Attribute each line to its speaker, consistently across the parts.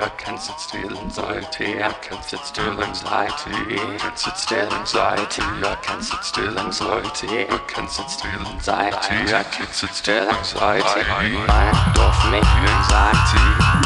Speaker 1: Jag kan sitt still anxiety, jag kan sitt still anxiety, jag sitt still anxiety, jag kan sitt still anxiety, jag kan sitt still anxiety, jag kan sitt still anxiety, mind of me anxiety.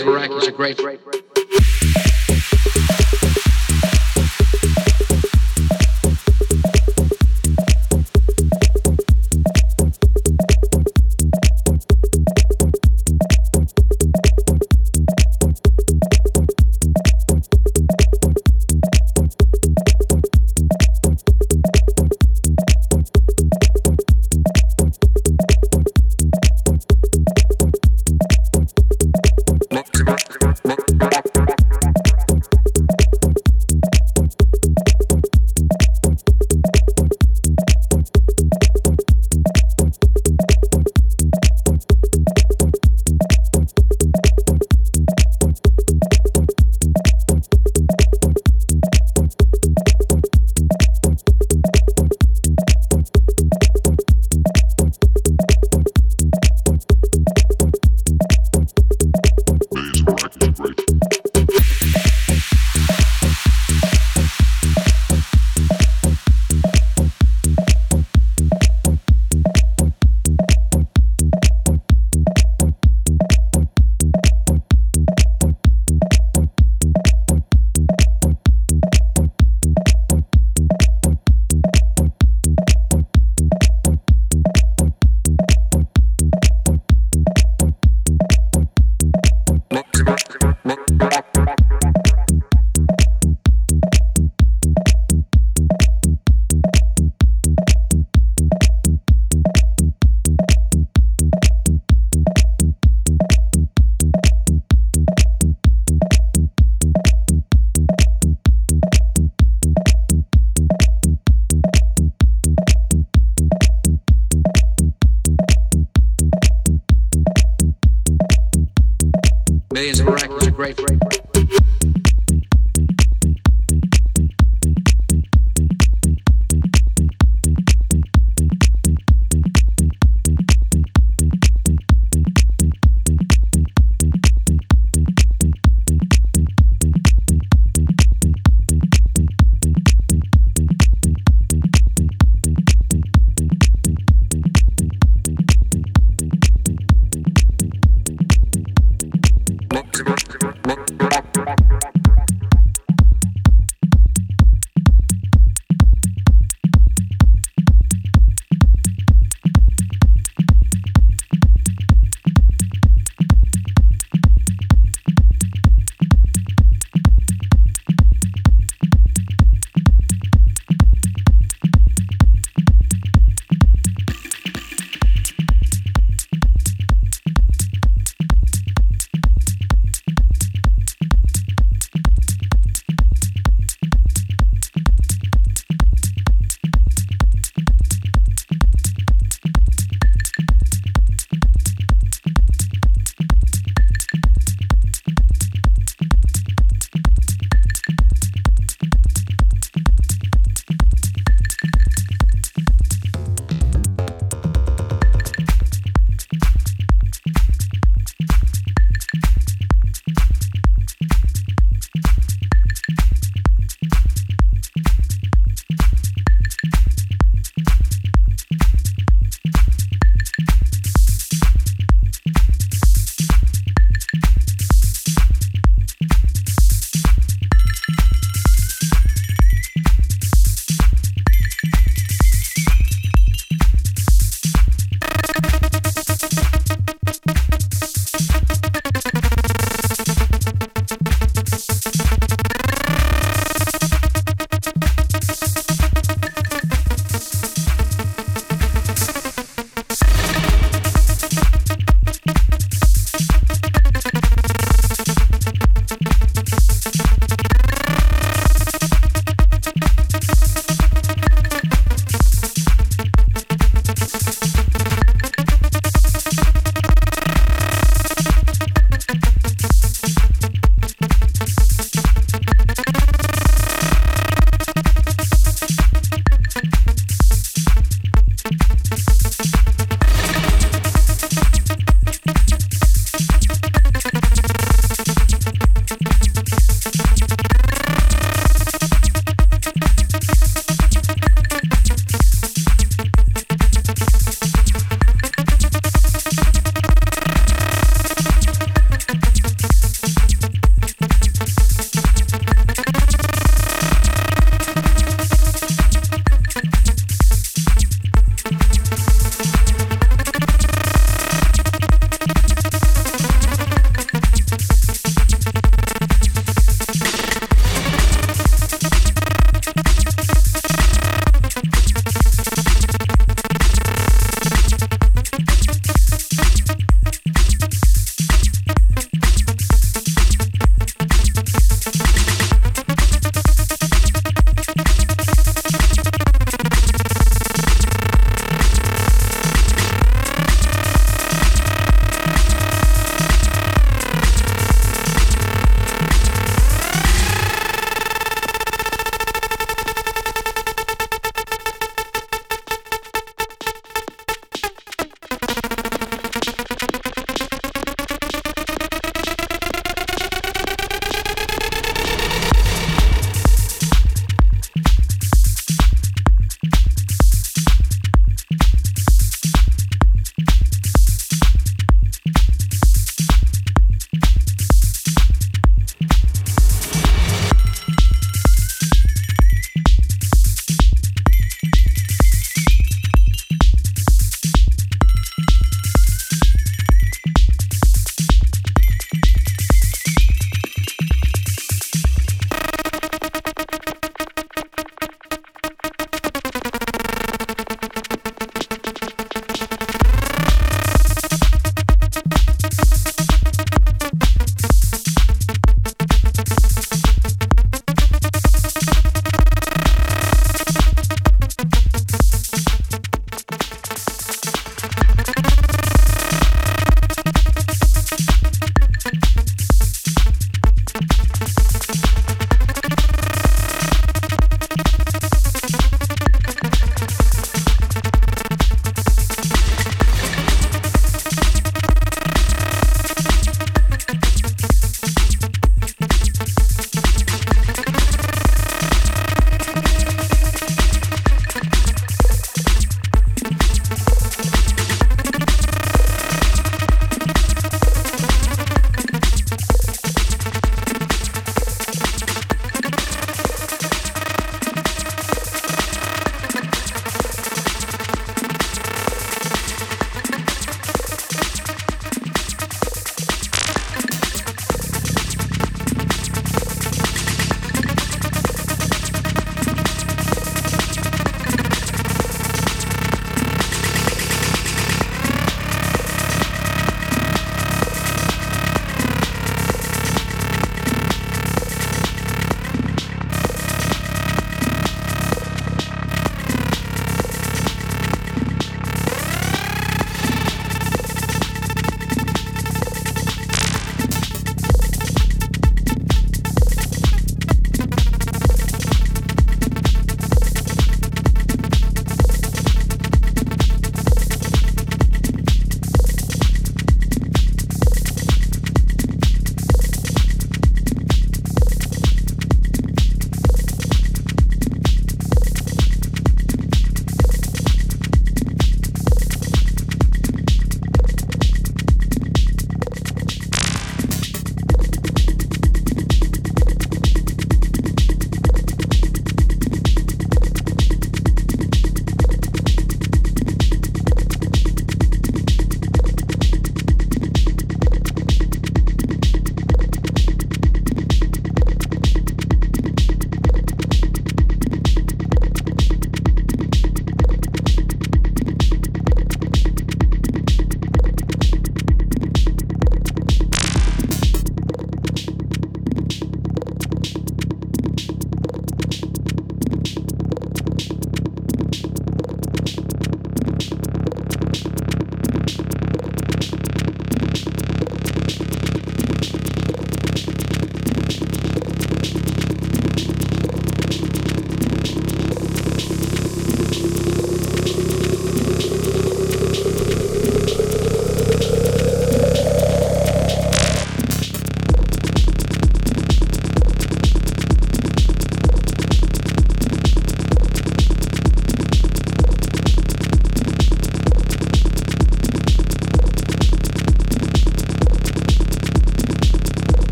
Speaker 2: of Iraq was a great